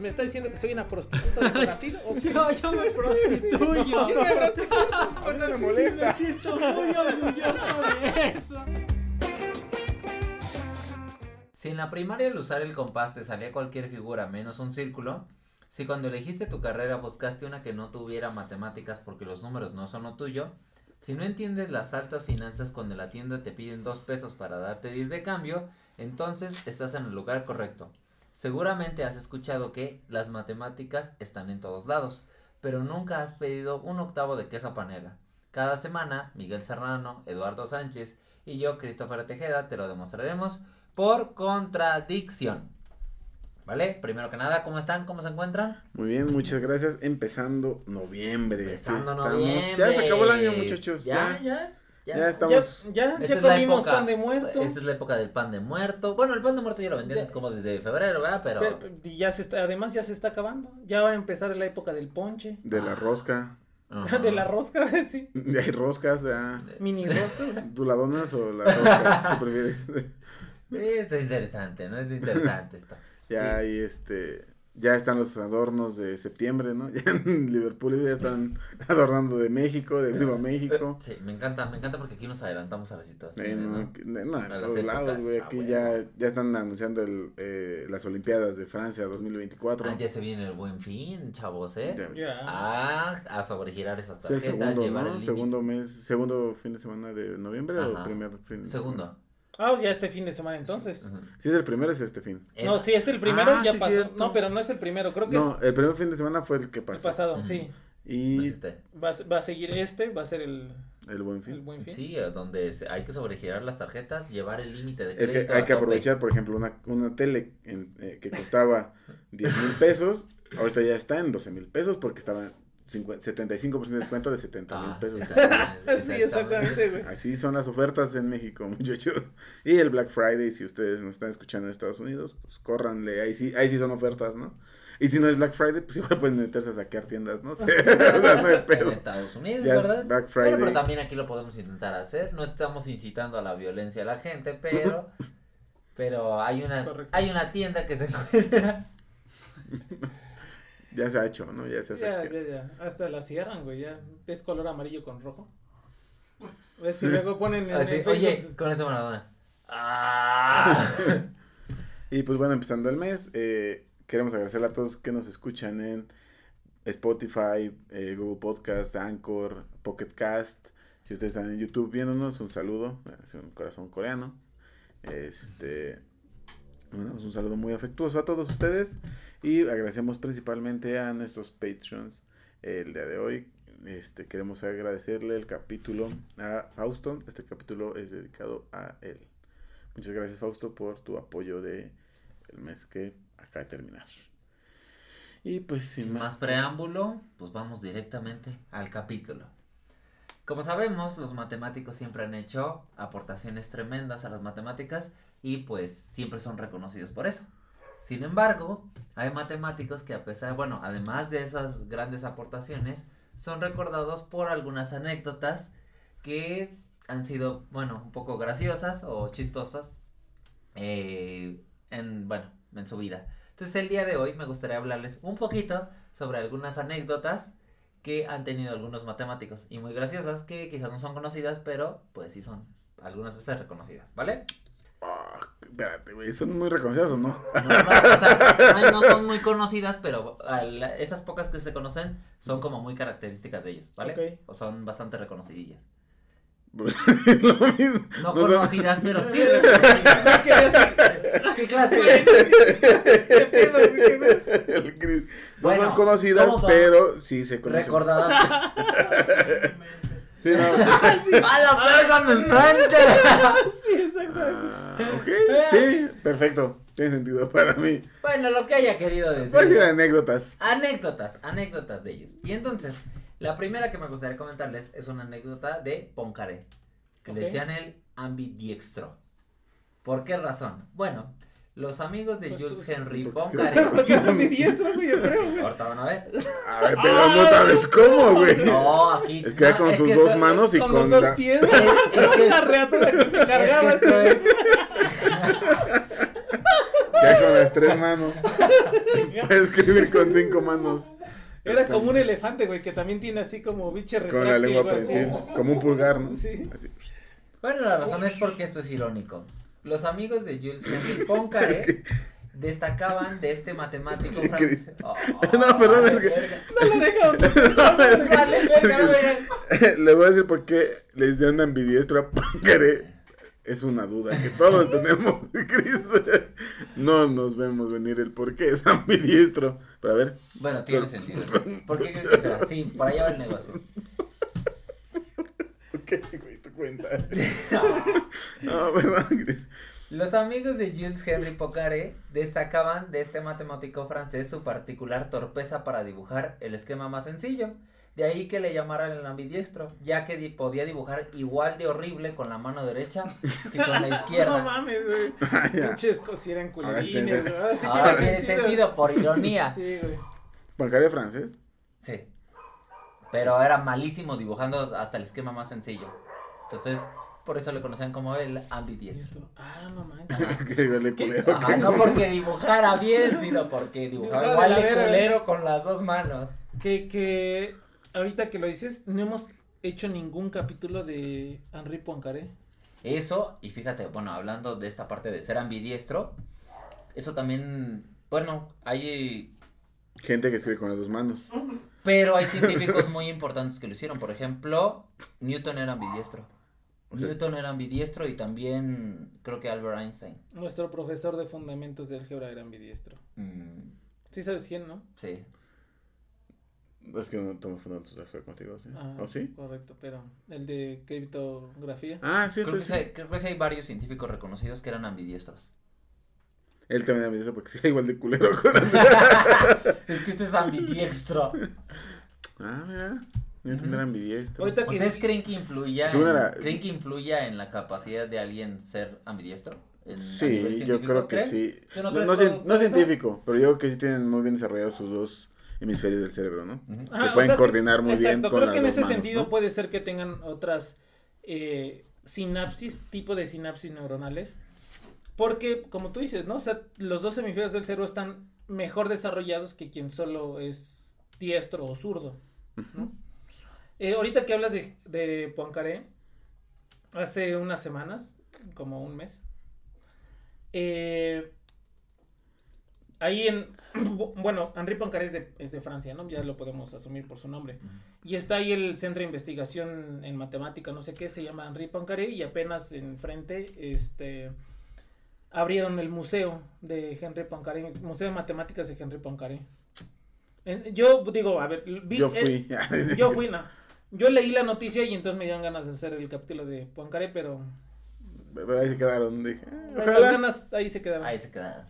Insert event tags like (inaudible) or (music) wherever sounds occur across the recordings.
¿Me está diciendo que soy una prostituta de (laughs) Brasil? ¿O qué? yo, yo me prostituyo. (laughs) Yo me prostituyo. A mí no me molesta. Me siento muy orgulloso de eso. Si en la primaria al usar el compás te salía cualquier figura menos un círculo, si cuando elegiste tu carrera buscaste una que no tuviera matemáticas porque los números no son lo tuyo, si no entiendes las altas finanzas cuando en la tienda te piden dos pesos para darte 10 de cambio, entonces estás en el lugar correcto. Seguramente has escuchado que las matemáticas están en todos lados, pero nunca has pedido un octavo de queso panela. Cada semana, Miguel Serrano, Eduardo Sánchez y yo, Christopher Tejeda, te lo demostraremos por contradicción. ¿Vale? Primero que nada, ¿cómo están? ¿Cómo se encuentran? Muy bien, muchas gracias. Empezando noviembre. Empezando noviembre. Ya se acabó el año, muchachos. Ya, Ya, ya. Ya, ya estamos. Ya, ya, ya comimos época- pan de muerto. Esta es la época del pan de muerto. Bueno, el pan de muerto ya lo vendían Ya. como desde febrero, ¿verdad? Pero. Pe- pe- y ya se está, además ya se está acabando. Ya va a empezar la época del ponche. De la rosca. Ajá. (laughs) De la rosca, (laughs) sí. Ya hay roscas, ya. Mini rosca. (laughs) ¿Tú la donas o las roscas? ¿Qué prefieres? Sí, está interesante, ¿no? Es interesante esto. Ya Sí. hay este. Ya están los adornos de septiembre, ¿no? (laughs) Ya en Liverpool ya están adornando de México, de Viva México. Sí, me encanta, me encanta porque aquí nos adelantamos a la situación. Eh, no, ¿no? no, en A todos lados, güey. Ah, Aquí bueno. ya, ya están anunciando el, eh, las Olimpiadas de Francia 2024. Ah, ya se viene el buen fin, chavos, ¿eh? Ya- Ya. Ah, a sobregirar esas Es el tarjetas, segundo, llevar ¿no? el. Segundo mes, segundo fin de semana de noviembre Ajá. o primer fin de Segundo. semana? Ah, ya este fin de semana entonces. Si es el primero, es este fin. No, si es el primero, Ah, ya sí, pasó. cierto. No, pero no es el primero, creo que No, es el primer fin de semana fue el que el pasó. pasado, Ujú. sí. Y existe. Va, a- va a seguir este, va a ser el, el buen el fin. buen fin. Sí, donde se- hay que sobregirar las tarjetas, llevar el límite de Es que crédito hay que aprovechar, por ejemplo, una, una tele en- eh, que costaba 10 mil pesos, ahorita ya está en 12 mil pesos porque estaba 50 75% de descuento de 70 mil Ah, pesos. (laughs) (laughs) exactamente, Sí, exactamente, güey. Así son las ofertas en México, (laughs) muchachos. Y el Black Friday, si ustedes nos están escuchando en Estados Unidos, pues córranle, ahí sí, ahí sí son ofertas, ¿no? Y si no es Black Friday, pues igual pueden meterse a saquear tiendas, no sé. o sea, no hay En. Estados Unidos, Ya es ¿verdad? Black Bueno, Friday. pero también aquí lo podemos intentar hacer. No estamos incitando a la violencia a la gente, pero pero hay una Correcto. hay una tienda que se encuentra Ya se ha hecho, ¿no? Ya se hace. Ya, ya, ya. Hasta la cierran, güey. Ya es color amarillo con rojo. Ves que luego ponen en, así, en oye, con esa Maradona. Ah. (laughs) Y pues bueno, empezando el mes, eh, queremos agradecerle a todos que nos escuchan en Spotify, eh, Google Podcast, Anchor, Pocket Cast. Si ustedes están en YouTube viéndonos, un saludo, es un corazón coreano. Este, un saludo muy afectuoso a todos ustedes y agradecemos principalmente a nuestros patrons el día de hoy. Este, queremos agradecerle el capítulo a Fausto. Este capítulo es dedicado a él. Muchas gracias Fausto por tu apoyo de el mes que acaba de terminar. Y pues sin, Sin más preámbulo, pues vamos directamente al capítulo. Como sabemos, los matemáticos siempre han hecho aportaciones tremendas a las matemáticas y pues siempre son reconocidos por eso. Sin embargo, hay matemáticos que a pesar, bueno, además de esas grandes aportaciones, son recordados por algunas anécdotas que han sido, bueno, un poco graciosas o chistosas eh, en, bueno, en su vida. Entonces el día de hoy me gustaría hablarles un poquito sobre algunas anécdotas que han tenido algunos matemáticos y muy graciosas que quizás no son conocidas, pero pues sí son algunas veces reconocidas, ¿vale? Ah, espérate, güey, ¿son muy reconocidas o no? No, no, o sea, no, son muy conocidas, pero al- esas pocas que se conocen son como muy características de ellos, ¿vale? O son bastante reconocidillas. (laughs) Lo mismo. No No son- conocidas, pero sí (laughs) reconocidas. No querías- ¿Qué clase? ¿Qué. No Bueno, son conocidas, pero sí se conocen. Recordadas. (laughs) Sí, no. (laughs) ¡A la verga, me mente! (laughs) Sí, exacto. Ah, ok, sí, perfecto. tiene sentido para mí. Bueno, lo que haya querido decir. Voy a decir anécdotas. Anécdotas, anécdotas de ellos. Y entonces, la primera que me gustaría comentarles es una anécdota de Poincaré, que le decían el ambidiextro. ¿Por qué razón? Bueno, los amigos de Pues, Jules Henry porque Poincaré. Porque era mi diestro, güey, yo creo, Sí, güey. ahorita van a ver. A ver, pero no sabes cómo, güey. No, aquí. Es que era no, con es sus que dos manos y Con con, los la... dos pies. Es, (laughs) (laughs) es que, La reata que se cargaba. es que esto es. Ya con las tres manos. Puedes escribir con cinco manos. Era como un elefante, güey, que también tiene así como biche Con la retráctil, lengua prensil. Como un pulgar, ¿no? Sí. Así. Bueno, la razón es porque esto es irónico. Los amigos de Jules (laughs) Henry Poincaré destacaban de este matemático que francés. Oh, (laughs) No, perdón, es que- verga. No lo deja. Le voy a decir por qué le decían ambidiestro a Poincaré. Es una duda que todos (laughs) tenemos, Chris. No nos vemos venir el por qué es ambidiestro. Pero a ver, Bueno, tiene sentido. ¿Por qué crees que será? Sí, por allá va el negocio. ok, güey, cuenta. (laughs) No. No, perdón, Chris. Los amigos de Jules Henry Poincaré destacaban de este matemático francés su particular torpeza para dibujar el esquema más sencillo. De ahí que le llamaran el ambidiestro, ya que di- podía dibujar igual de horrible con la mano derecha que con la (laughs) No izquierda. mames, güey. (laughs) Ah. Pinches cosas eran Ahora sí culerines, tiene- güey. Ahora sí Ahora tiene sentido, por ironía. Sí, güey. Poincaré francés. Sí. Pero era malísimo dibujando hasta el esquema más sencillo. Entonces, por eso le conocían como el ambidiestro. Ah, no manches. (laughs) Es que ¿Qué? culero. Ajá, no porque dibujara bien, sino porque dibujaba Dibujaba igual de culero con las dos manos. Que, que ahorita que lo dices, no hemos hecho ningún capítulo de Henri Poincaré. Eso, y fíjate, bueno, hablando de esta parte de ser ambidiestro, eso también, bueno, hay, Gente que escribe con las dos manos. pero hay científicos muy importantes que lo hicieron. Por ejemplo, Newton era ambidiestro. O sea, Newton era ambidiestro y también creo que Albert Einstein. Nuestro profesor de fundamentos de álgebra era ambidiestro. Mm, Sí sabes quién, ¿no? sí. Es que no tomo fotos de juego contigo, ¿sí? Ah, ¿O sí? Correcto, pero el de criptografía. Ah, sí, Creo que, sí, creo que sí hay varios científicos reconocidos que eran ambidiestros. Él también era ambidiestro porque (laughs) sí igual de culero. con- (laughs) es que este es ambidiestro. ah, mira. Ujú. era ambidiestro. Ahorita que ¿Ustedes creen que influya, en, era- creen que influya en la capacidad de alguien ser ambidiestro? Sí, yo creo que creen? sí. ¿Tú no científico, pero yo creo que sí tienen muy bien desarrollados sus dos hemisferios del cerebro, ¿no? Ajá, que pueden o sea, coordinar muy bien con creo las que en ese manos, sentido ¿no? puede ser que tengan otras eh, sinapsis, tipo de sinapsis neuronales. Porque, como tú dices, ¿no? O sea, los dos hemisferios del cerebro están mejor desarrollados que quien solo es diestro o zurdo. ¿no? Eh, ahorita que hablas de, de Poincaré, hace unas semanas, como un mes, eh, ahí en, (clears throat) bueno, Henri Poincaré es de, es de Francia, ¿no? Ya lo podemos asumir por su nombre. Y está ahí el centro de investigación en matemática, no sé qué, se llama Henri Poincaré y apenas enfrente, este, abrieron el museo de Henri Poincaré, el Museo de Matemáticas de Henri Poincaré. Yo digo, a ver, vi- Yo eh, fui. (laughs) yo fui, no. Yo leí la noticia y entonces me dieron ganas de hacer el capítulo de Poincaré, pero Pero ahí se quedaron. Dije, eh, las ojalá. ganas ahí se quedaron. Ahí se quedaron.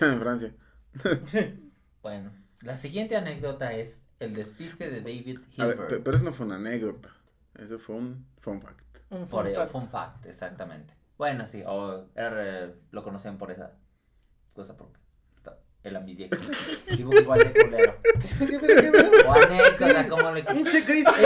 En Francia. (laughs) Bueno, la siguiente anécdota es el despiste de David A ver, Hilbert. pe- pero eso no fue una anécdota. Eso fue un fun fact. Un Por fun ello, fact. fun fact, exactamente. Bueno, sí, o era, lo conocían por esa cosa, porque el ambidiextro. Dibujo igual de culero. O anécdota, como le Pinche Chris, Es que,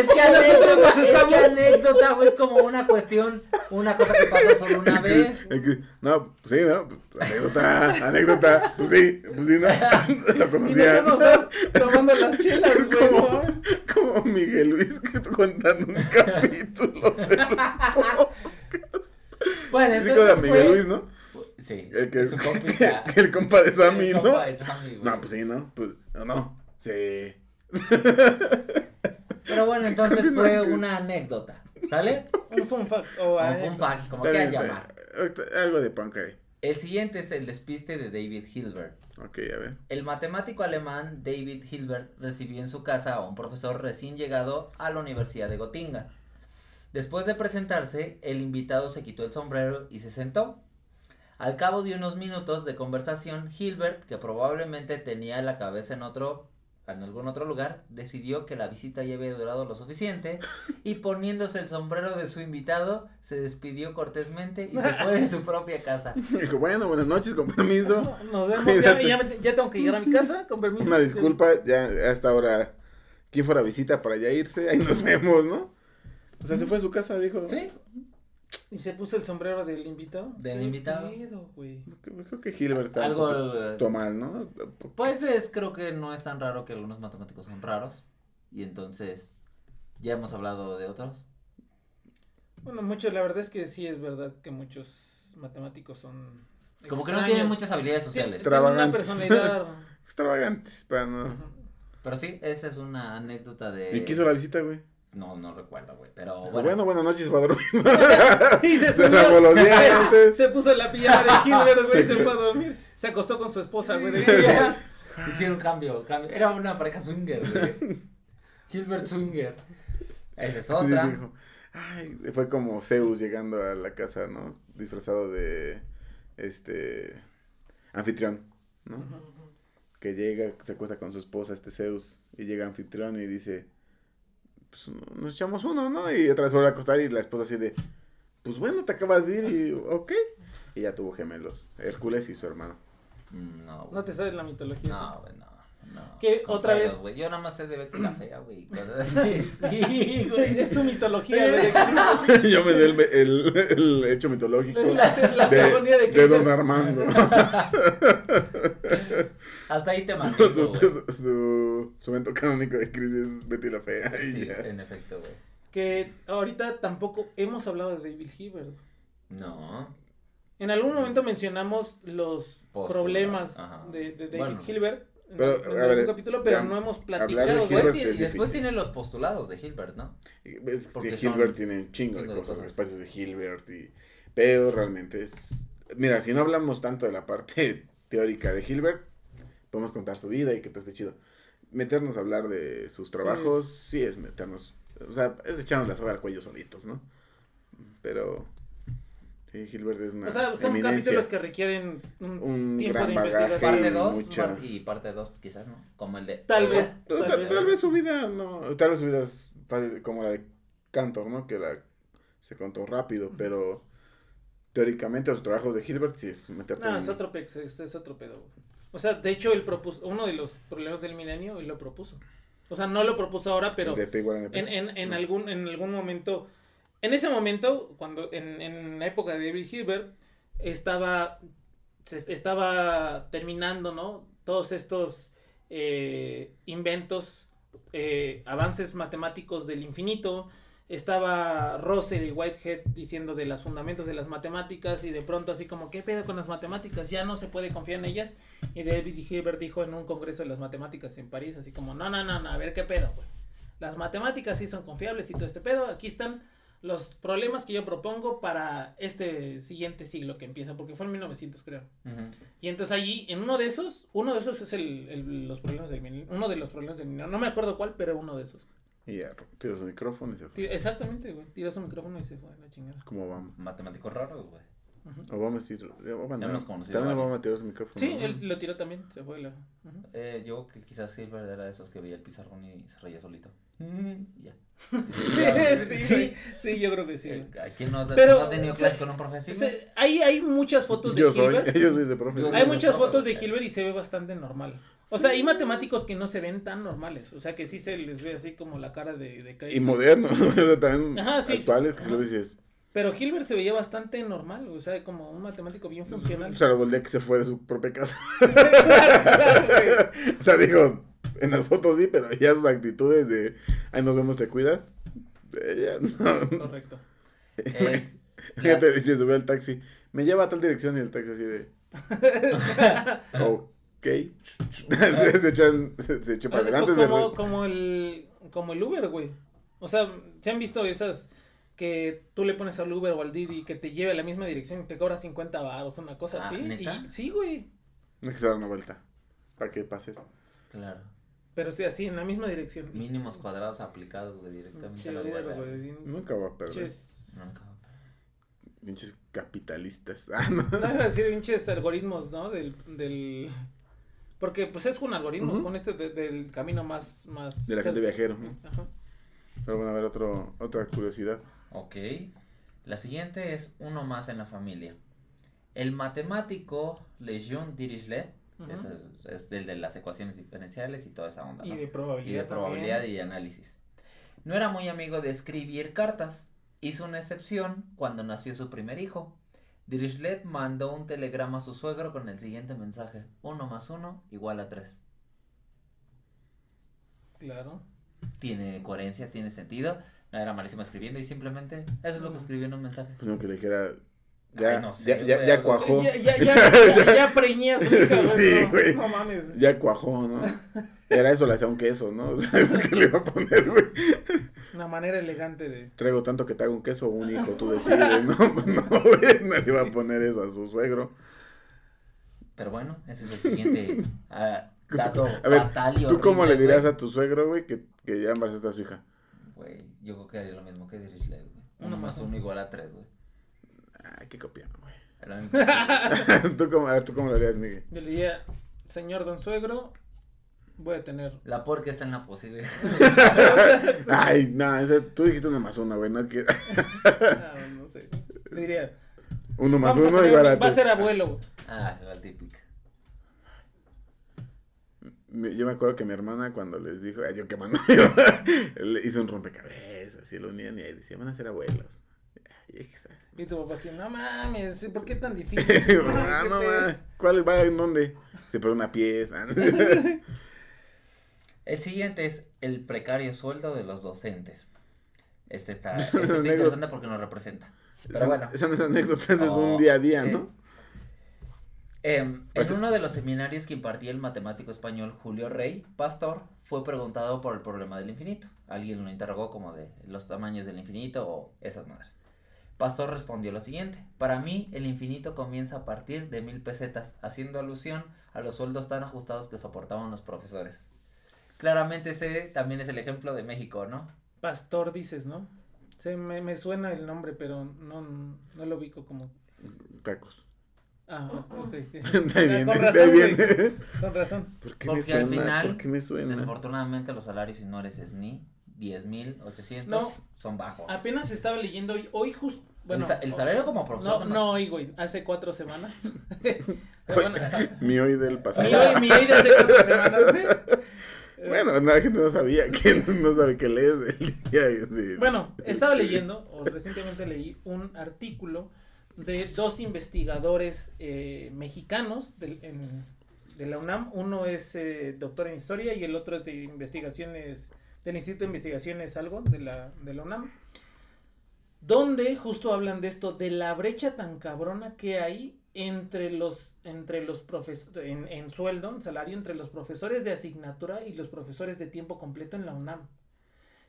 es que Nosotros anécdota, nos es que estamos- anécdota, güey, es como una cuestión, una cosa que pasó solo una vez. Es que- No, pues sí, ¿no? Pues, anécdota, anécdota. Pues sí, pues sí, ¿no? Lo Y conocía. nosotros estás tomando las chelas, güey. Como, ¿no? como Miguel Luis que contando un capítulo del podcast. (laughs) Bueno, Dijo de entonces Miguel fue- Luis, ¿no? Sí, El (laughs) que, su compita. el compa de (laughs) Sammy, El ¿no? compa de Sammy, güey. No, pues sí, ¿no? Pues, no, no. Sí. Pero bueno, (laughs) entonces Continúa, fue que- una anécdota, ¿sale? Un fun fact. O anécdota. fun fact, como quieran llamar. Algo de Poincaré. El siguiente es el despiste de David Hilbert. Ok, a ver. El matemático alemán David Hilbert recibió en su casa a un profesor recién llegado a la Universidad de Gotinga. Después de presentarse, el invitado se quitó el sombrero y se sentó. Al cabo de unos minutos de conversación, Hilbert, que probablemente tenía la cabeza en otro en algún otro lugar, decidió que la visita ya había durado lo suficiente y poniéndose el sombrero de su invitado, se despidió cortésmente y se fue de su propia casa. (laughs) Dijo, bueno, buenas noches, con permiso. Nos vemos, ya, ya, me- ya tengo que llegar a mi casa, con permiso. Una disculpa, ya hasta ahora, ¿quién fuera a visita para ya irse? Ahí nos vemos, ¿no? O sea, se fue a su casa, dijo. Sí, Y se puso el sombrero del invitado. Del ¿Qué invitado. pedo, güey? Creo que Hilbert está algo... eh, mal, ¿no? Pues es, creo que no es tan raro que algunos matemáticos son raros. Y entonces, ya hemos hablado de otros. Bueno, muchos, la verdad es que sí es verdad que muchos matemáticos son. Como que no tienen muchas habilidades Sí, sociales. tienen una Extravagantes. personalidad. (laughs) Extravagantes, para no. Ujú. Pero sí, esa es una anécdota de... ¿Y hizo la visita, güey? No, no recuerdo, güey, pero bueno. Bueno, buenas noches, fue a dormir. (laughs) y se Se subió. lavó los dientes. Se puso la pijama de (laughs) Hilbert, güey, se fue a dormir. Se acostó con su esposa, güey. (laughs) Hicieron cambio, cambio. Era una pareja swinger, güey. Gilbert Swinger. Esa es Sí, otra. dijo, Ay, fue como Zeus llegando a la casa, ¿no? Disfrazado de, este, anfitrión, ¿no? Que llega, se acuesta con su esposa, este Zeus, y llega anfitrión y dice, pues nos echamos uno, ¿no? Y otra vez vuelve a acostar y la esposa así de, pues bueno, te acabas de ir y, ok. Y ya tuvo gemelos, Hércules y su hermano. Mm, No, güey. No te sabes la mitología. No, güey, no. no. Con Otra vez? Yo nada más sé de Betty la Fea, güey. (laughs) Sí, güey. Es su mitología, de (laughs) Yo me sé el, el, el hecho mitológico La, la de, de de. Don Armando. (laughs) Hasta ahí te su, mantengo, güey. su, su, su evento canónico de crisis es Betty la Fea. (laughs) Sí, ya. en efecto, güey. Que ahorita tampoco hemos hablado de David Hilbert. No. En algún momento mencionamos los problemas de, de David Bueno. Hilbert en, Pero, en a ver, capítulo, pero ya, no hemos de platicado. Hilbert. Después, es y después tiene los postulados de Hilbert, ¿no? Es son Hilbert tiene un chingo de chingo de cosas, cosas. espacios de Hilbert, y, pero realmente es... Mira, si no hablamos tanto de la parte (laughs) teórica de Hilbert, podemos contar su vida y que todo esté chido. Meternos a hablar de sus trabajos, es- sí es meternos, o sea, es echarnos la soga al cuello solitos, ¿no? Pero, sí, Hilbert es una O sea, son eminencia. capítulos que requieren un, un tiempo gran de bagaje investigación. Parte y 2 mucha... y parte 2 quizás, ¿no? Como el de... Tal vez. Tal, vez. tal vez su vida, no, tal vez su vida es fácil, como la de Cantor, ¿no? Que la se contó rápido, pero teóricamente los trabajos de Hilbert sí es meterte No, en- es otro, este es otro pedo. O sea, de hecho, él propuso, uno de los problemas del milenio, él lo propuso. O sea, no lo propuso ahora, pero en, en, algún, en algún momento, en ese momento, cuando en, en la época de David Hilbert, estaba, se estaba terminando, ¿no? Todos estos eh, inventos, eh, avances matemáticos del infinito. Estaba Russell y Whitehead diciendo de los fundamentos de las matemáticas y de pronto así como, ¿qué pedo con las matemáticas? Ya no se puede confiar en ellas. Y David Hilbert dijo en un congreso de las matemáticas en París, así como, no, no, no, no, a ver qué pedo, güey. Las matemáticas sí son confiables y todo este pedo. Aquí están los problemas que yo propongo para este siguiente siglo que empieza, porque fue en 1900 creo. Ujú. Y entonces allí, en uno de esos, uno de esos es el, el- los problemas del uno de los problemas del milenio. No me acuerdo cuál, pero uno de esos. Y ya, tiró su micrófono y se fue. Exactamente, güey. Tiró su micrófono y se fue a la chingada. Como Obama. Matemáticos raros, güey. Ujú. Obama sí. Obama, no. También Obama tiró su micrófono. Sí, ¿no? él lo tiró también, se fue la... ujú. Eh, yo que quizás Hilbert era de esos que veía el pizarrón y se reía solito. Y ya. (laughs) sí, (laughs) sí, sí, yo creo que sí. Eh, ¿A quién no, Pero, no ha tenido o sea, clase con un profesor? Se- hay, hay muchas fotos de Yo soy, Hilbert. (laughs) yo soy ese profe. Yo Hay soy muchas profe, fotos de. Hilbert y se ve bastante normal. O sea, hay matemáticos que no se ven tan normales. O sea, que sí se les ve así como la cara de, de Y crazy. moderno, o sea, también Ajá, sí, actuales, sí. que si lo dices. Pero Hilbert se veía bastante normal. O sea, como un matemático bien funcional. Salvo el día que se fue de su propia casa. (laughs) Claro, claro, güey. O sea, dijo, en las fotos sí, pero ya sus actitudes de, ahí nos vemos, te cuidas. Ella, no. Correcto. Es (laughs) Ya te dice, sube al taxi, me lleva a tal dirección y el taxi así de, (laughs) ok. se, se echan, se, se echó para O sea, adelante. se como, como el como el Uber, güey. O sea, ¿se han visto esas que tú le pones al Uber o al Didi que te lleve a la misma dirección y te cobra 50 baros, una cosa Ah, así? ¿neta? Y, sí, güey. No es que se da una vuelta, para que pases. Claro. Pero sí, así, en la misma dirección. Mínimos cuadrados aplicados, güey, directamente Che, a la vida güey. Nunca va a perder. Ches. Nunca. pinches capitalistas. (laughs) Ah, no. No iba a decir pinches algoritmos, ¿no? Del, del... Porque pues es con algoritmos, con este de- del camino más... más De la gente viajero. ¿no? Ajá. Pero bueno, a ver, otro, otra curiosidad. Ok. La siguiente es uno más en la familia. El matemático Lejeune Dirichlet, es, es del de las ecuaciones diferenciales y toda esa onda, Y ¿no? de y probabilidad de probabilidad también. y análisis. No era muy amigo de escribir cartas. Hizo una excepción cuando nació su primer hijo. Dirichlet mandó un telegrama a su suegro con el siguiente mensaje. Uno más uno igual a tres. Claro. Tiene coherencia, tiene sentido. No era malísimo escribiendo y simplemente eso es lo que escribió en un mensaje. Pues que le dijera. Ya, Ay, no sé, ya, ya, ya cuajó. Ya, ya, (laughs) ya, ya, ya preñé a su hija, güey. Sí, no, güey. No mames. Ya cuajó, ¿no? Era eso, le hacía un queso, ¿no? (laughs) O sea, ¿qué le iba a poner, güey? Una manera elegante de... Traigo tanto que te hago un queso o un hijo, tú decides, ¿no? (laughs) Pues no, güey, no le iba a poner eso a su suegro. Pero bueno, ese es el siguiente ah, dato A ver, fatal y ¿Tú cómo le güey. a tu suegro, güey, que, que ya embarazaste a su hija? Güey, yo creo que haría lo mismo que Dirichlet, güey. Uno más uno. igual a tres, güey. Ay, qué copiano, güey. (laughs) ¿Tú cómo, a ver, ¿tú cómo lo harías, Miguel? Yo le diría, señor don suegro, voy a tener... La porca está en la posibilidad. (laughs) Ay, no, ese, tú dijiste uno más uno, güey, no que... ah, no sé. Le diría, Uno más vamos a uno tener- igual a va a tres. ser abuelo. güey. Ah, la típica. Yo me acuerdo que mi hermana cuando les dijo, ay, yo mi hermana, le hizo un rompecabezas y lo unían y ahí decía, van a ser abuelos. Ay, Y tu papá así, no mames, ¿por qué tan difícil? (laughs) ah, no, qué pedo". ma, ¿cuál va en dónde? Se pero una pieza. (laughs) El siguiente es el precario sueldo de los docentes. Este está, (laughs) este está interesante porque nos representa. Pero Esa- bueno. Esa no es anécdota, ese es un día a día, eh. Em, Pues- en uno de los seminarios que impartía el matemático español Julio Rey, Pastor, fue preguntado por el problema del infinito. Alguien lo interrogó como de los tamaños del infinito o esas madres. Pastor respondió lo siguiente, para mí el infinito comienza a partir de mil pesetas, haciendo alusión a los sueldos tan ajustados que soportaban los profesores. Claramente ese también es el ejemplo de México, ¿no? Pastor dices, ¿no? Sí, me, me suena el nombre, pero no, no lo ubico como... Tacos. Ah, ok. (laughs) Viene, con razón, viene. Con razón. ¿Por qué Porque me suena? al final, ¿Por qué me suena? Desafortunadamente los salarios en Nores es ni 10.800 No. son bajos. Apenas estaba leyendo hoy, hoy justo... Bueno, el, sa- el salario como profesor. No, no hoy, güey, hace cuatro semanas. (laughs) Bueno, Mi hoy del pasado. mi hoy, mi hoy de hace cuatro semanas, güey. Eh, (laughs) Bueno, la gente no sabía que no sabe qué lees el día de... Bueno, estaba leyendo, o recientemente leí, un artículo de dos investigadores eh, mexicanos en- de la UNAM. Uno es eh, doctor en historia y el otro es de investigaciones, del Instituto de Investigaciones algo de la, de la UNAM. Donde justo hablan de esto, de la brecha tan cabrona que hay entre los, entre los profesores, en, en sueldo, en salario, entre los profesores de asignatura y los profesores de tiempo completo en la UNAM.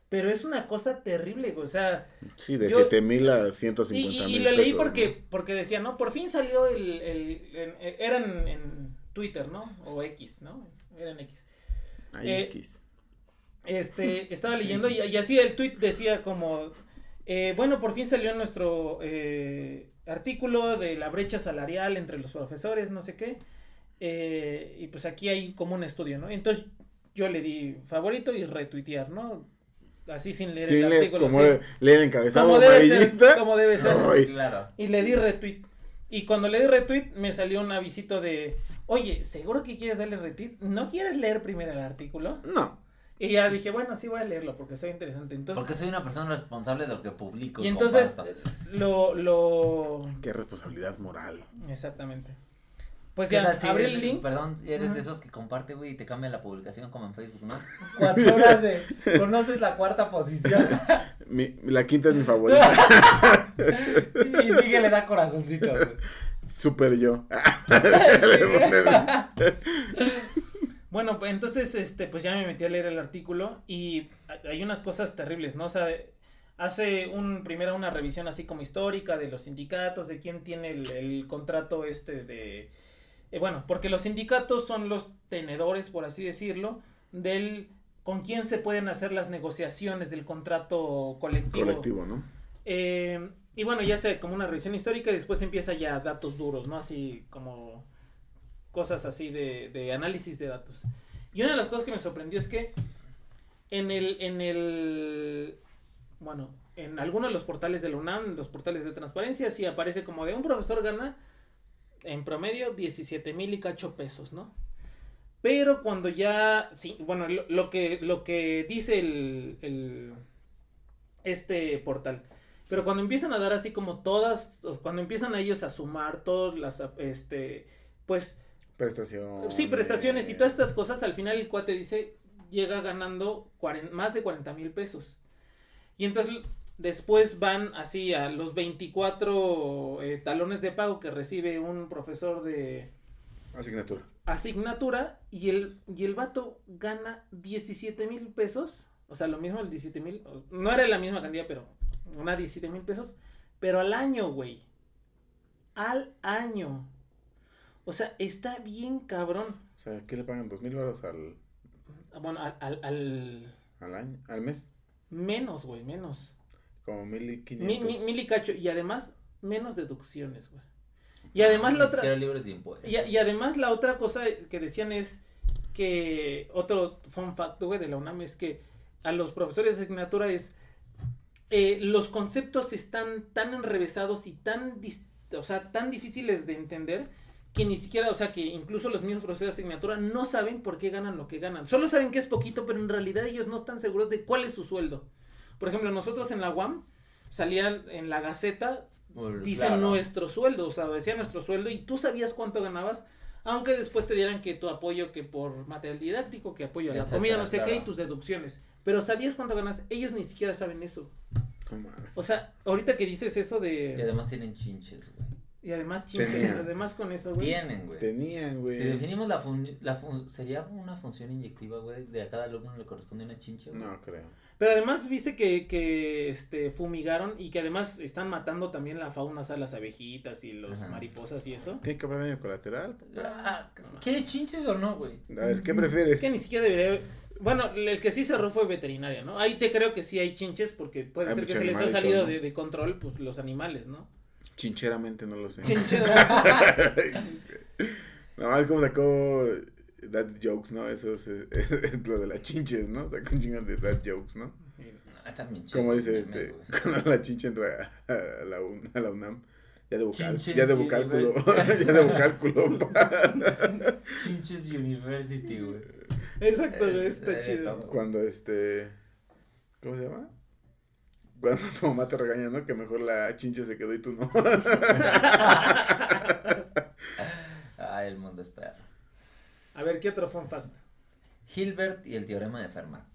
Pero es una cosa terrible, güey. O sea, Sí, de yo- 7 mil a y, 150 y- mil. y lo leí pesos, porque, porque decía, ¿no? Por fin salió el, el, eh, era en, Twitter, ¿no? O X, ¿no? Era en X. Ay, eh, X. Este, (laughs) estaba leyendo y, y así el tweet decía como, eh, bueno, por fin salió nuestro eh, artículo de la brecha salarial entre los profesores, no sé qué. eh, y pues aquí hay como un estudio, ¿no? Entonces yo le di favorito y retuitear, ¿no? Así sin leer Sí, el artículo. como sí. de- lee el encabezado Como debe ser, como debe ser. Ay, Claro. Y le di retweet. Y cuando le di retweet, me salió un avisito de, oye, ¿seguro que quieres darle retweet? ¿No quieres leer primero el artículo? No. Y ya dije, bueno, sí voy a leerlo porque está interesante. Entonces, Porque soy una persona responsable de lo que publico. y entonces comparto. lo, lo... Qué responsabilidad moral. Exactamente. Pues ¿Qué ya, tal si abrí eres- el link. Perdón, eres de esos que comparte, güey, y te cambia la publicación como en Facebook, ¿no? (laughs) Cuatro horas de. Conoces la cuarta posición. (laughs) Mi, la quinta es mi favorita. (laughs) y sigue le da corazoncitos, güey. Super yo. Bueno, pues entonces, este, pues ya me metí a leer el artículo y hay unas cosas terribles, ¿no? O sea, hace un, primero una revisión así como histórica de los sindicatos, de quién tiene el, el contrato este de, eh, bueno, porque los sindicatos son los tenedores, por así decirlo, del, con quién se pueden hacer las negociaciones del contrato colectivo. Colectivo, ¿no? Eh, y bueno, ya sé, como una revisión histórica y después empieza ya datos duros, ¿no? Así como cosas así de, de análisis de datos. Y una de las cosas que me sorprendió es que en el, en el, bueno, en algunos de los portales de la UNAM, los portales de transparencia, sí aparece como de un profesor gana en promedio 17 mil y cacho pesos, ¿no? Pero cuando ya, sí, bueno, lo, lo que, lo que dice el, el, este portal, pero cuando empiezan a dar así como todas, cuando empiezan a ellos a sumar todas las, este, pues, Prestaciones. Sí, prestaciones y todas estas cosas, al final el cuate dice, llega ganando cuaren- más de 40 mil pesos. Y entonces después van así a los 24 eh, talones de pago que recibe un profesor de Asignatura. asignatura y el, y el vato gana 17 mil pesos. O sea, lo mismo el 17 mil. No era la misma cantidad, pero una 17 mil pesos. Pero al año, güey. Al año. O sea, está bien cabrón. O sea, ¿qué le pagan? ¿Dos mil baros al, Bueno, al, al, al al año? ¿Al mes? menos, güey, menos. Como mil y quinientos. mil y cacho. Y además, menos deducciones, güey. Y además la otra. libres de impuestos. Y, y además la otra cosa que decían es que otro fun fact, güey, de la UNAM es que a los profesores de asignatura es eh, los conceptos están tan enrevesados y tan o sea, tan difíciles de entender que ni siquiera, o sea, que incluso los mismos profesores de asignatura no saben por qué ganan lo que ganan. Solo saben que es poquito, pero en realidad ellos no están seguros de cuál es su sueldo. Por ejemplo, nosotros en la UAM salían en la Gaceta dicen claro. nuestro sueldo, o sea, decía nuestro sueldo y tú sabías cuánto ganabas, aunque después te dieran que tu apoyo que por material didáctico, que apoyo a la Etcétera, comida, no sé qué, y tus deducciones. Pero sabías cuánto ganas, ellos ni siquiera saben eso. O sea, ahorita que dices eso Y de... además tienen chinches, güey. Y además, chinches, Tenía. además con eso, güey. Tienen, güey. Tenían, güey. Si definimos la fun, la fun- sería una función inyectiva, güey, de a cada alumno le corresponde una chinche, güey. No creo. Pero además viste que, que este, fumigaron y que además están matando también la fauna, o sea, las abejitas y los Ajá. mariposas y eso. ¿Tiene que haber daño colateral? Ah, ¿Qué chinches o no, güey? A ver, ¿qué prefieres? Que ni siquiera debería. Bueno, el que sí cerró fue veterinaria, ¿no? Ahí te creo que sí hay chinches porque puede Hay ser que se les ha salido ¿no? de, de control, pues los animales, ¿no? Chincheramente no lo sé. Chinches. (laughs) (laughs) No, es como sacó dad jokes, ¿no? Eso es, (laughs) es- es lo de las chinches, ¿no? Sacó un chingo de dad jokes, ¿no? Como dice este, (laughs) cuando la chinche entra a, a la, un- a la UNAM. Ya debo, cal- Chinches ya debo cálculo. (laughs) Ya debo cálculo. Chinches University, güey. Exacto, güey, Eh, está eh, chido. todo. Cuando este. ¿Cómo se llama? Cuando tu mamá te regaña, ¿no? Que mejor la chinche se quedó y tú no. Ah, el mundo es perro. A ver, ¿qué otro fun fact? Hilbert y el teorema de Fermat.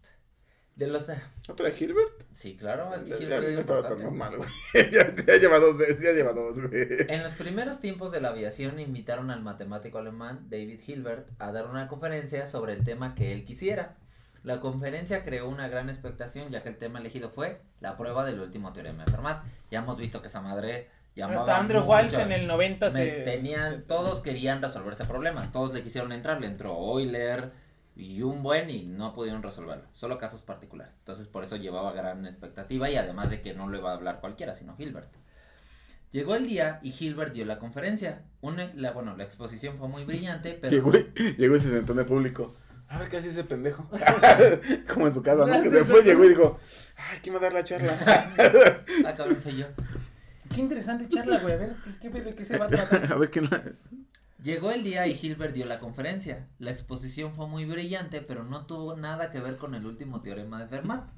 De los... ¿No trae Hilbert? Sí, claro, es que Ya, Hilbert ya no estaba tan normal, güey. (laughs) ya, ya lleva dos veces, ya lleva dos, güey. En los primeros tiempos de la aviación invitaron al matemático alemán David Hilbert a dar una conferencia sobre el tema que él quisiera. La conferencia creó una gran expectación ya que el tema elegido fue la prueba del último teorema de Fermat. Ya hemos visto que esa madre llamaba Hasta Andrew mucho- Wiles en el 90 me- se... tenían, todos querían resolver ese problema, todos le quisieron entrar, le entró Euler y un buen y no pudieron resolverlo, solo casos particulares. Entonces por eso llevaba gran expectativa y además de que no lo iba a hablar cualquiera, sino Hilbert. Llegó el día y Hilbert dio la conferencia. Una, la, bueno, la exposición fue muy (laughs) brillante, (laughs) pero Llegó, y- llegó y se sentó en el público. A ver qué hace ese pendejo. (laughs) Como en su casa, ¿no? Que se fue, llegó y dijo, ay, ¿quién va a dar la charla? ah, cabrón, soy yo. Qué interesante charla, güey. A ver, ¿qué, qué, de qué se va a tratar? (laughs) a ver quién la... Llegó el día y Hilbert dio la conferencia. La exposición fue muy brillante, pero no tuvo nada que ver con el último teorema de Fermat.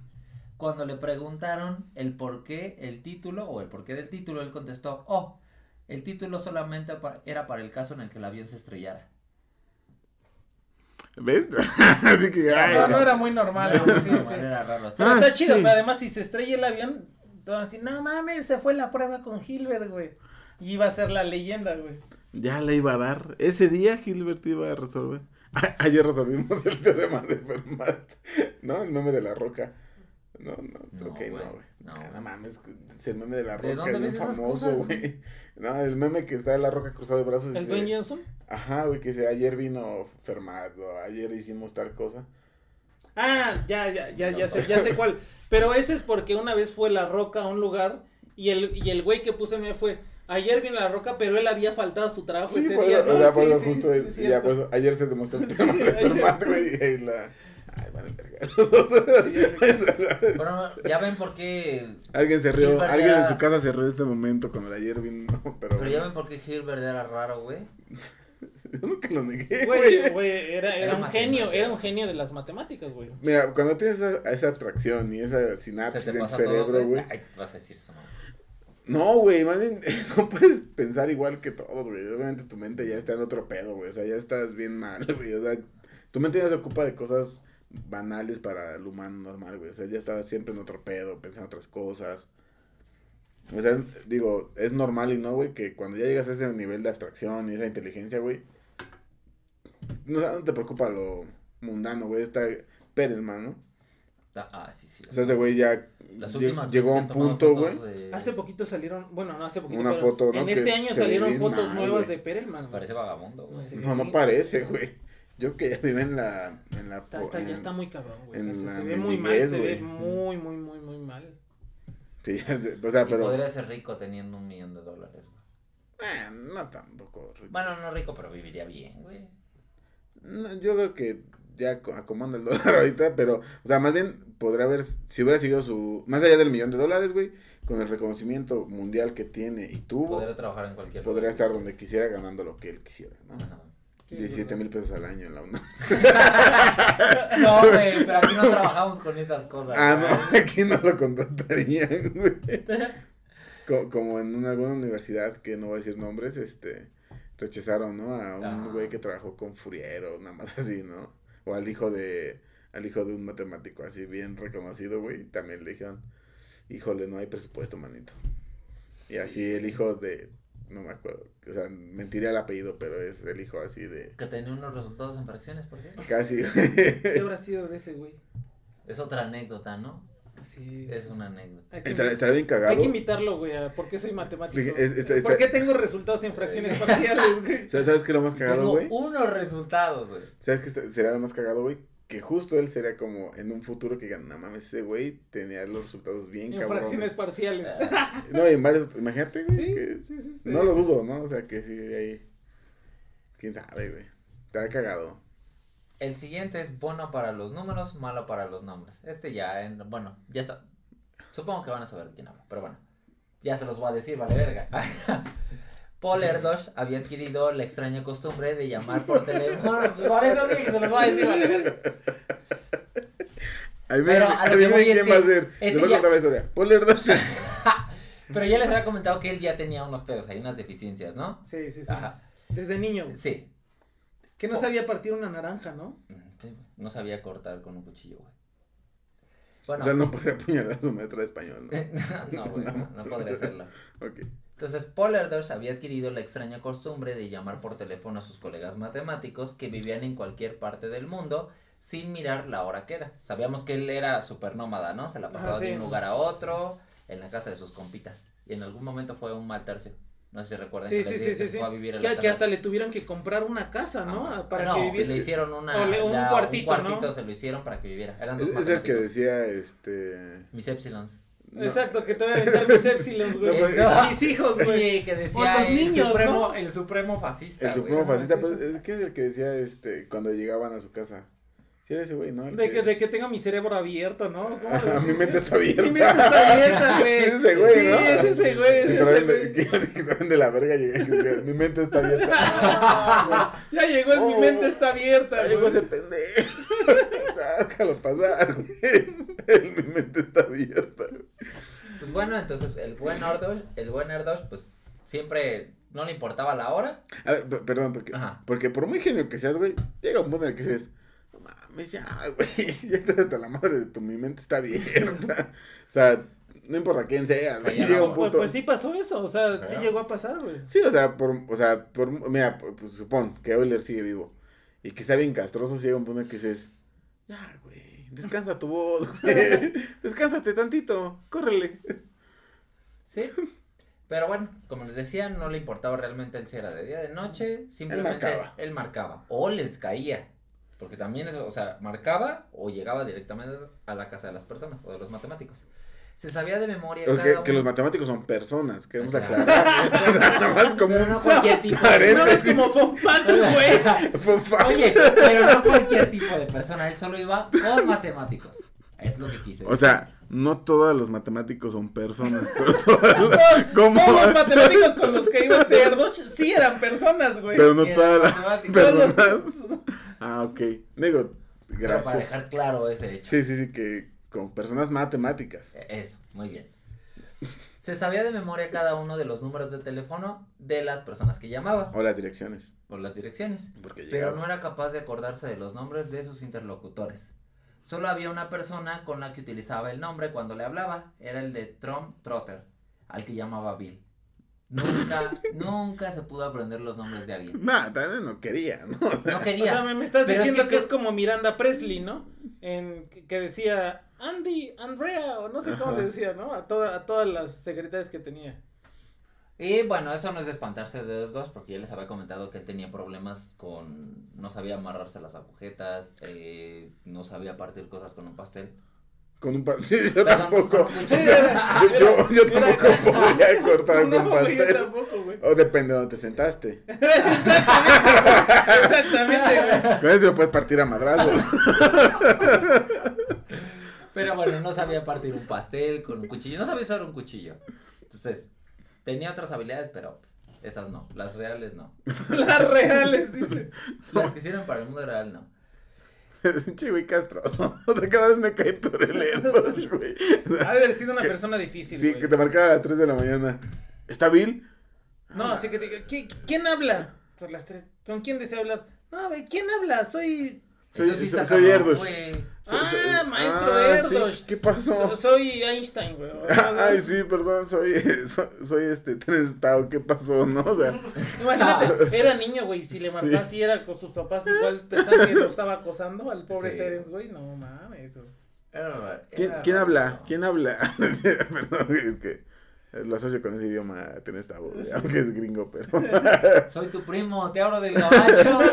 Cuando le preguntaron el por qué el título o el porqué del título, él contestó, oh, el título solamente era para el caso en el que el avión se estrellara. ¿Ves? (laughs) Así que, ay. No, no era muy normal, Era güey, muy sí, normal, sí. era raro. Pero Ah, está chido, sí. pero además si se estrella el avión, así, no mames, se fue la prueba con Hilbert, güey. Y iba a ser la leyenda, güey. Ya le iba a dar. Ese día Gilbert iba a resolver. A- (laughs) ayer resolvimos el teorema de Fermat. ¿No? El meme de la roca. No, no, No, ok, no, güey. No, Ah. No mames, es el meme de la ¿De roca, es bien famoso, güey. (laughs) No, el meme que está de la roca cruzado de brazos ¿El Dwayne Johnson? Ajá, güey, que dice, ayer vino Fermat, o ayer hicimos tal cosa. Ah, ya, ya, ya, ya sé, ya sé cuál. Pero ese es porque una vez fue la roca a un lugar Y el, y el güey que puso en medio fue, ayer vino la roca, pero él había faltado a su trabajo Sí, ese por día. ¿no? o sea, por Sí, eso sí, justo, sí, ya eso, ayer se demostró el tema güey, y la, ay, vale, verga, los dos. (laughs) Bueno, ya ven por qué. Alguien se rió, Gilbert alguien en era- su casa se rió en este momento con el ayer vino, (laughs) pero, Pero ya ven por qué Hilbert era raro, güey. (laughs) yo nunca lo negué, Güey, güey. era, Era era un genio, era un genio de las matemáticas, güey. Mira, cuando tienes esa, esa abstracción y esa sinapsis en tu cerebro, güey. Ay, vas a decir eso, no. No, güey, más bien (laughs) no puedes pensar igual que todos, güey. Obviamente tu mente ya está en otro pedo, güey. O sea, ya estás bien mal, (laughs) güey. O sea, tu mente ya se ocupa de cosas banales para el humano normal, güey. O sea, ya estás siempre en otro pedo, pensando otras cosas. O sea, es- digo, es normal y no, güey, que cuando ya llegas a ese nivel de abstracción y esa inteligencia, güey, no, no te preocupa lo mundano, güey. Está Perelman, ¿no? Ah, ah, sí, sí. O sea, ese güey ya Las lle- últimas llegó a un punto, güey. de- Hace poquito salieron, bueno, no hace poquito. Una pero foto, ¿no? En Que este año salieron fotos mal, nuevas de Perelman. Parece vagabundo, güey. No. No, no parece, güey. Yo que ya vive en la... En la Está, está- en- ya está muy cabrón, güey. O sea, en se, la se ve muy mal, se ve muy, muy, muy, muy mal. Sí, (laughs) o sea, Y pero... podría ser rico teniendo un millón de dólares, güey. eh, no tampoco. rico. Bueno, no rico, pero viviría bien, güey. No, yo creo que ya co- acomanda el dólar (laughs) ahorita, pero... O sea, más bien podría haber... Si hubiera seguido su... Más allá del millón de dólares, güey, con el reconocimiento mundial que tiene y tuvo, Podría trabajar en cualquier podría lugar. estar donde quisiera ganando lo que él quisiera, ¿no? Ajá. Sí, 17 güey. mil pesos al año en la UNAM. (laughs) No, güey, pero aquí no (laughs) trabajamos con esas cosas. Ah, no, aquí no lo contratarían, güey. Co- como en una, alguna universidad que no voy a decir nombres, este, rechazaron, ¿no? A un Ah. güey que trabajó con Furiero, nada más así, ¿no? O al hijo de, al hijo de un matemático así bien reconocido, güey, también le dijeron, híjole, no hay presupuesto, manito. Y así el hijo de, no me acuerdo, o sea, mentiría el apellido, pero es el hijo así de, Que tenía unos resultados en fracciones, por cierto. casi, ¿Qué habrá sido de ese güey? Es otra anécdota, ¿no? Sí. Es una anécdota. Estará, estará bien cagado. hay que invitarlo, güey, a por qué soy matemático. Es- está- ¿Por qué tengo resultados en fracciones parciales, (laughs) güey? ¿Sabes sabes qué es lo más cagado, Tengo güey? unos resultados, güey. ¿Sabes qué sería lo más cagado, güey? Que justo él sería como en un futuro que digan, no mames, ese güey tenía los resultados bien En cabrones. fracciones parciales. (laughs) No, y en varios, imagínate, güey, Sí, que sí, sí, sí. no lo dudo, ¿no? O sea, que sí, ahí, quién sabe, güey. Está cagado. El siguiente es bueno para los números, malo para los nombres. Este ya, en, bueno, ya Supongo que van a saber de quién hablo, pero bueno. Ya se los voy a decir, vale verga. (laughs) Paul Erdos había adquirido la extraña costumbre de llamar por teléfono. (laughs) Por eso dije que se los voy a decir, vale verga. Ahí me Pero a lo que voy es quién va a ser. este Les voy a ya- contar la historia. Paul Erdos. (laughs) Pero ya les había comentado que él ya tenía unos pedos, hay unas deficiencias, ¿no? Sí, sí, sí. Ajá. Desde niño. Sí. Que no sabía partir una naranja, ¿no? Mm, sí, No sabía cortar con un cuchillo, güey. O Bueno. sea, no podría apuñalar a su maestra de español, (laughs) ¿no? no, güey, no, no podría hacerlo. (laughs) Ok. Entonces, Paul Erdős había adquirido la extraña costumbre de llamar por teléfono a sus colegas matemáticos que vivían en cualquier parte del mundo sin mirar la hora que era. Sabíamos que él era súper nómada, ¿no? Se la pasaba sí. de un lugar a otro, en la casa de sus compitas. Y en algún momento fue un mal tercio. No sé si recuerdan Sí, que, sí, sí, que sí, se sí. fue a vivir en Que, la que hasta le tuvieron que comprar una casa, ¿no? Ah, Para no, que se viviera. le hicieron una, o le- un la- cuartito, un cuartito ¿no? se lo hicieron para que viviera. Eran Es, dos es el que decía, este... Mis epsilons. no. Exacto, que te voy a aventar mis épsilons, güey. (laughs) No, (laughs) Mis hijos, güey. Sí, que decía los el niños, supremo, ¿no? el supremo fascista. El supremo fascista, pues, ¿quién es el que decía, este, cuando llegaban a su casa? Sí era ese güey, De que, de que tenga mi cerebro abierto, ¿no? ¿Cómo (laughs) Ah, mi mente está abierta. Mi mente está abierta, güey. Sí, es ese güey, Sí, ¿no? es ese güey, es Que ese güey. de, que- que también de la verga llegué mi mente está abierta. (laughs) (laughs) Ya llegó el mi Oh, mente está abierta, Ya llegó ese pendejo. Déjalo pasar, güey. Mi mente está abierta. Pues bueno, entonces el buen Erdos, el buen Erdos, pues siempre no le importaba la hora. A ver, per- perdón, porque, Ajá. porque por muy genio que seas, güey, llega un punto en el que dices, mames, ya, (laughs) güey, ya hasta la madre de tu, mi mente está abierta. o sea, no importa quién seas, güey, no, Pues, pues sí pasó eso, o sea, sí llegó a pasar, güey. Sí, o sea, por, o sea, por, mira, pues supón que Euler sigue vivo y que está bien castroso, si llega un punto en que dices, ya, güey, descansa tu voz, (laughs) güey, descánsate tantito, córrele. Sí. Pero bueno, como les decía, no le importaba realmente el si era de día de noche, simplemente marcaba. él marcaba. O les caía. Porque también eso, o sea, marcaba o llegaba directamente a la casa de las personas o de los matemáticos. Se sabía de memoria cada que, los matemáticos son personas, queremos Claro. aclarar. (laughs) o sea, nada más como Pero un no cualquier tipo No es como (laughs) güey. Oye, pero no cualquier tipo de persona, él solo iba con matemáticos. Es lo que quise. O sea, no todos los matemáticos son personas, pero (laughs) todas las- como, Todos los matemáticos con los que iba este Erdoch sí eran personas, güey. pero no Sí, todas las personas. Ah, ok. Digo, Solo para gracias. dejar claro ese hecho. Sí, sí, sí, que con personas matemáticas. Eh, Eso, muy bien. Se sabía de memoria cada uno de los números de teléfono de las personas que llamaba O las direcciones. por las direcciones, Porque pero no era capaz de acordarse de los nombres de sus interlocutores. Solo había una persona con la que utilizaba el nombre cuando le hablaba, era el de Trump Trotter, al que llamaba Bill. Nunca, (laughs) nunca se pudo aprender los nombres de alguien. Nah, también no quería, ¿no? No O quería. sea, me, me estás Pero es diciendo que es como Miranda Presley, ¿no? En, que, decía Andy, Andrea, o no sé cómo le decía, ¿no? A, toda, a todas las secretarias que tenía. Y bueno, eso no es de espantarse de dos, porque ya les había comentado que él tenía problemas con. No sabía amarrarse las agujetas, eh, no sabía partir cosas con un pastel. Con un pa- (laughs) Sí, yo Perdón, tampoco. (laughs) Yo, yo, tampoco podría cortar No, con güey, yo pastel. tampoco, güey. O depende de dónde te sentaste. (laughs) Exactamente, güey. Con eso lo puedes partir a madrazos. Pero bueno, no sabía partir un pastel con un cuchillo, no sabía usar un cuchillo. Entonces, tenía otras habilidades, pero pues, esas no, las reales no. (laughs) Las reales, dice. (laughs) Las que sirven para el mundo real no. Es un chico y Castro. O sea, cada vez me cae peor el Airbrush, (laughs) güey. O sea, Ha de haber sido una Que- persona difícil, Sí, güey. que te marcara a las 3 de la mañana. ¿Está Bill? No, así que te diga, ¿qui- ¿quién habla? Por las tres. ¿Con quién desea hablar? No, güey, ¿quién habla? Soy. Soy- Eso sí soy- está soy cabrón, Erdos. So- Ah, so- maestro ah, Erdos. sí, ¿Qué pasó? so- soy Einstein, güey. (laughs) Ay, sí, perdón, soy, (laughs) soy, soy este Terence Tao, ¿qué pasó, no? O sea, (laughs) Imagínate, era niño, güey. Si le marcaba Sí. así, era con sus papás, igual pensaba que lo estaba acosando al pobre Sí. Terence, güey. No mames. Era- ¿quién, era ¿quién habla? ¿Quién habla? perdón, güey, es que lo asocio con ese idioma Terence Tao, güey, aunque es gringo, pero... (laughs) Soy tu primo, te abro del gabacho, (laughs) güey.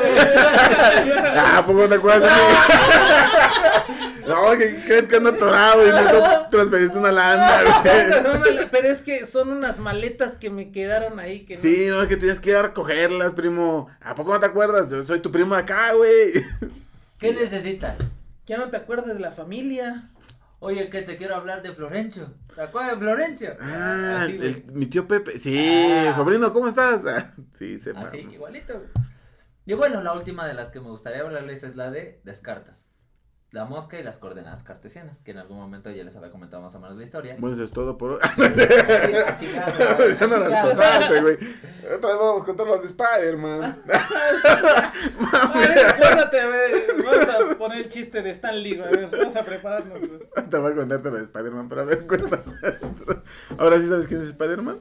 ah, ¿a poco no te acuerdas (laughs) no, que crees que ando atorado y necesito transferirte una lana, güey. Pero es que son unas maletas que me quedaron ahí que no. Sí, no, es que tienes que ir a recogerlas, primo. ¿A poco no te acuerdas? Yo soy tu primo de acá, güey. ¿Qué necesitas? Ya no te acuerdas de la familia. Oye, que te quiero hablar de Florencio. ¿Te acuerdas de Florencio? Ah, Así, güey. el- mi tío Pepe. Sí, Ah. sobrino, ¿cómo estás? (laughs) Ah, sí, se Así, mama. igualito. Y bueno, la última de las que me gustaría hablarles es la de Descartes. La mosca y las coordenadas cartesianas, que en algún momento ya les había comentado más o menos la historia. Bueno, eso es todo por hoy. (laughs) Sí, (laughs) ya no las contaste, güey. Otra vez vamos a contar lo de Spider-Man. (laughs) A ver, acuérdate, a ver, vamos a poner el chiste de Stan Lee, güey, a ver, vamos a prepararnos, güey. Te voy a contarte lo de Spider-Man, pero a ver, cuéntame. Ahora sí sabes quién es Spider-Man.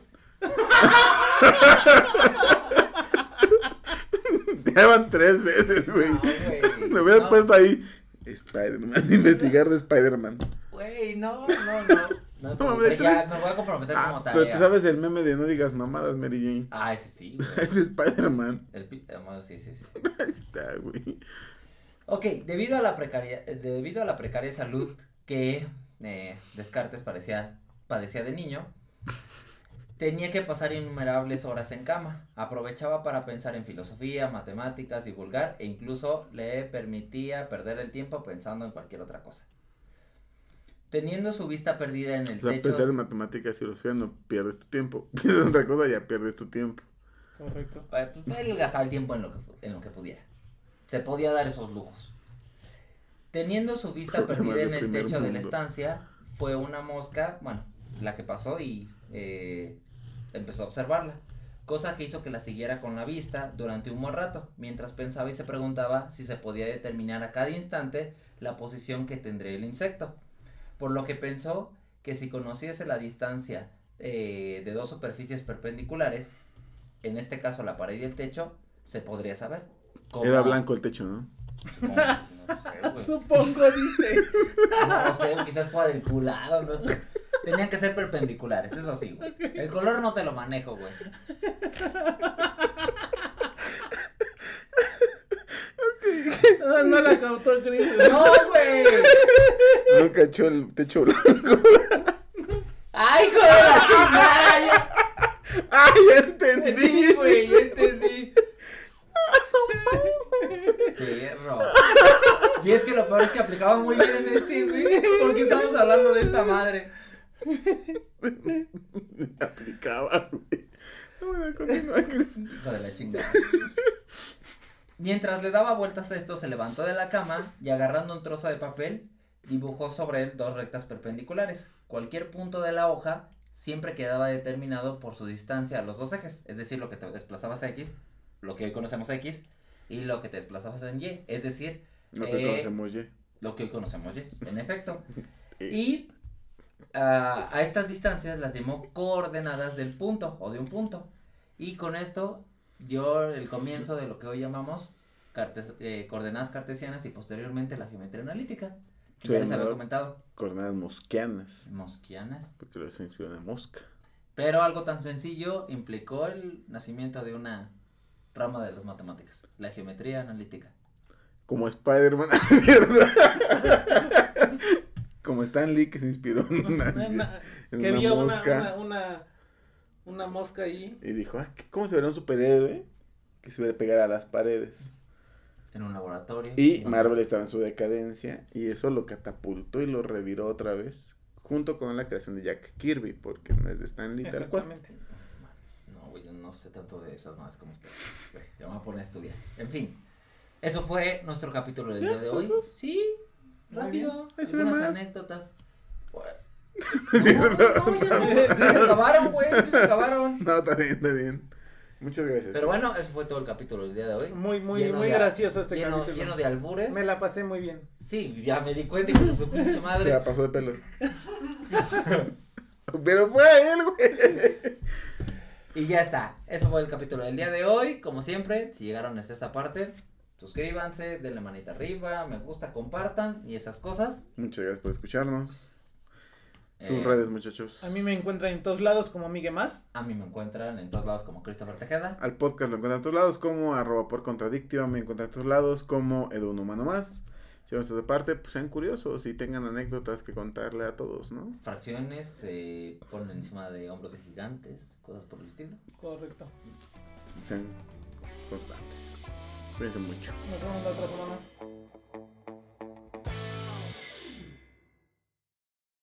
Ya van tres veces, güey. No, Me hubieras no. puesto ahí Spider-Man, (laughs) investigar de Spider-Man. Güey, no, no, no. (laughs) No, No, pero mames, ya me voy a comprometer como Ah, pero tú sabes el meme de no digas mamadas, Mary Jane. Ah, ese sí, (laughs) güey. Es Spider-Man. El bueno, sí, sí, sí. Ahí está, güey. Ok, debido a la precaria, eh, debido a la precaria salud que eh, Descartes parecía, padecía de niño, tenía que pasar innumerables horas en cama. Aprovechaba para pensar en filosofía, matemáticas, divulgar e incluso le permitía perder el tiempo pensando en cualquier otra cosa. Teniendo su vista perdida en el O sea, techo. pensar en matemáticas y filosofía no pierdes tu tiempo. (laughs) Piensas en otra cosa ya pierdes tu tiempo. Correcto. Eh, pues, él gastaba el tiempo en lo, que, en lo que pudiera. Se podía dar esos lujos. Teniendo su vista (laughs) Problemas perdida en el techo de la estancia, fue una mosca, bueno, la que pasó y eh, empezó a observarla. Cosa que hizo que la siguiera con la vista durante un buen rato, mientras pensaba y se preguntaba si se podía determinar a cada instante la posición que tendría el insecto. Por lo que pensó que si conociese la distancia eh, de dos superficies perpendiculares, en este caso la pared y el techo, se podría saber. ¿Cómo? Era blanco el techo, ¿no? Supongo, no sé, güey. Supongo, dice. (laughs) No sé, quizás cuadriculado, no sé. Tenían que ser perpendiculares, eso sí, güey. El color no te lo manejo, güey. No, no la cautó Chris. No, güey. No cachó el techo blanco. ¡Ay, hijo de la chingada! Ya ¡Ah, ya entendí! entendí, güey, ya entendí. Perro. Y es que lo peor es que aplicaba muy bien en este, güey. Porque estamos hablando de esta madre. (laughs) Aplicaba, güey. Bueno, continúa, Cris. Hijo de la chingada. Mientras le daba vueltas a esto, se levantó de la cama y agarrando un trozo de papel, dibujó sobre él dos rectas perpendiculares. Cualquier punto de la hoja siempre quedaba determinado por su distancia a los dos ejes, es decir, lo que te desplazabas a X, lo que hoy conocemos X, y lo que te desplazabas en Y, es decir, Lo que Eh, conocemos ya. lo que hoy conocemos Y, en efecto. (laughs) Eh, Y ah, a estas distancias las llamó coordenadas del punto o de un punto. Y con esto dio el comienzo de lo que hoy llamamos cartes- eh, coordenadas cartesianas y posteriormente la geometría analítica. que Sí, ya les había comentado. Coordenadas mosquianas. Mosquianas. Porque lo se inspiró en mosca. Pero algo tan sencillo implicó el nacimiento de una rama de las matemáticas, la geometría analítica. Como Spider-Man, (laughs) ¿es ¿cierto? (laughs) Como Stan Lee que se inspiró en (laughs) una, Una- en que una había una, mosca. una, una, una mosca ahí. Y dijo, ah, ¿qué- ¿cómo se verá un superhéroe que se ve pegar a las paredes? En un laboratorio. Y Marvel estaba en su decadencia y eso lo catapultó y lo reviró otra vez. Junto con la creación de Jack Kirby, porque no es de Stan Lee tal cual. Exactamente. No, güey, yo no sé tanto de esas más como usted. Ya me voy a poner a estudiar. En fin, eso fue nuestro capítulo del día de ¿Son hoy. Sí, rápido. Ahí se ve Algunas más. anécdotas. Bueno, ¿Es cierto? No, ya se acabaron, güey, sí se acabaron. No, está bien, está bien. Muchas gracias. Pero bueno, eso fue todo el capítulo del día de hoy. Muy, muy, Lleno muy de- gracioso este lleno, capítulo. lleno de albures. Me la pasé muy bien. Sí, ya me di cuenta que su pinche Se madre. la pasó de pelos. (laughs) Pero fue a él, güey. Y ya está. Eso fue el capítulo del día de hoy. Como siempre, si llegaron hasta esta parte, suscríbanse, denle manita arriba, me gusta, compartan y esas cosas. Muchas gracias por escucharnos. Sus Eh, redes, muchachos. A mí me encuentran en todos lados como Migue Más. A mí me encuentran en todos lados como Christopher Tejeda. Al podcast lo encuentran en todos lados como arroba por contradictiva. Me encuentran en todos lados como Edu un humano más. Si van a esta parte, pues sean curiosos y tengan anécdotas que contarle a todos, ¿no? Fracciones se ponen encima de hombros de gigantes, cosas por el estilo. Correcto. Sean constantes. Cuídense mucho. Nos vemos la otra semana.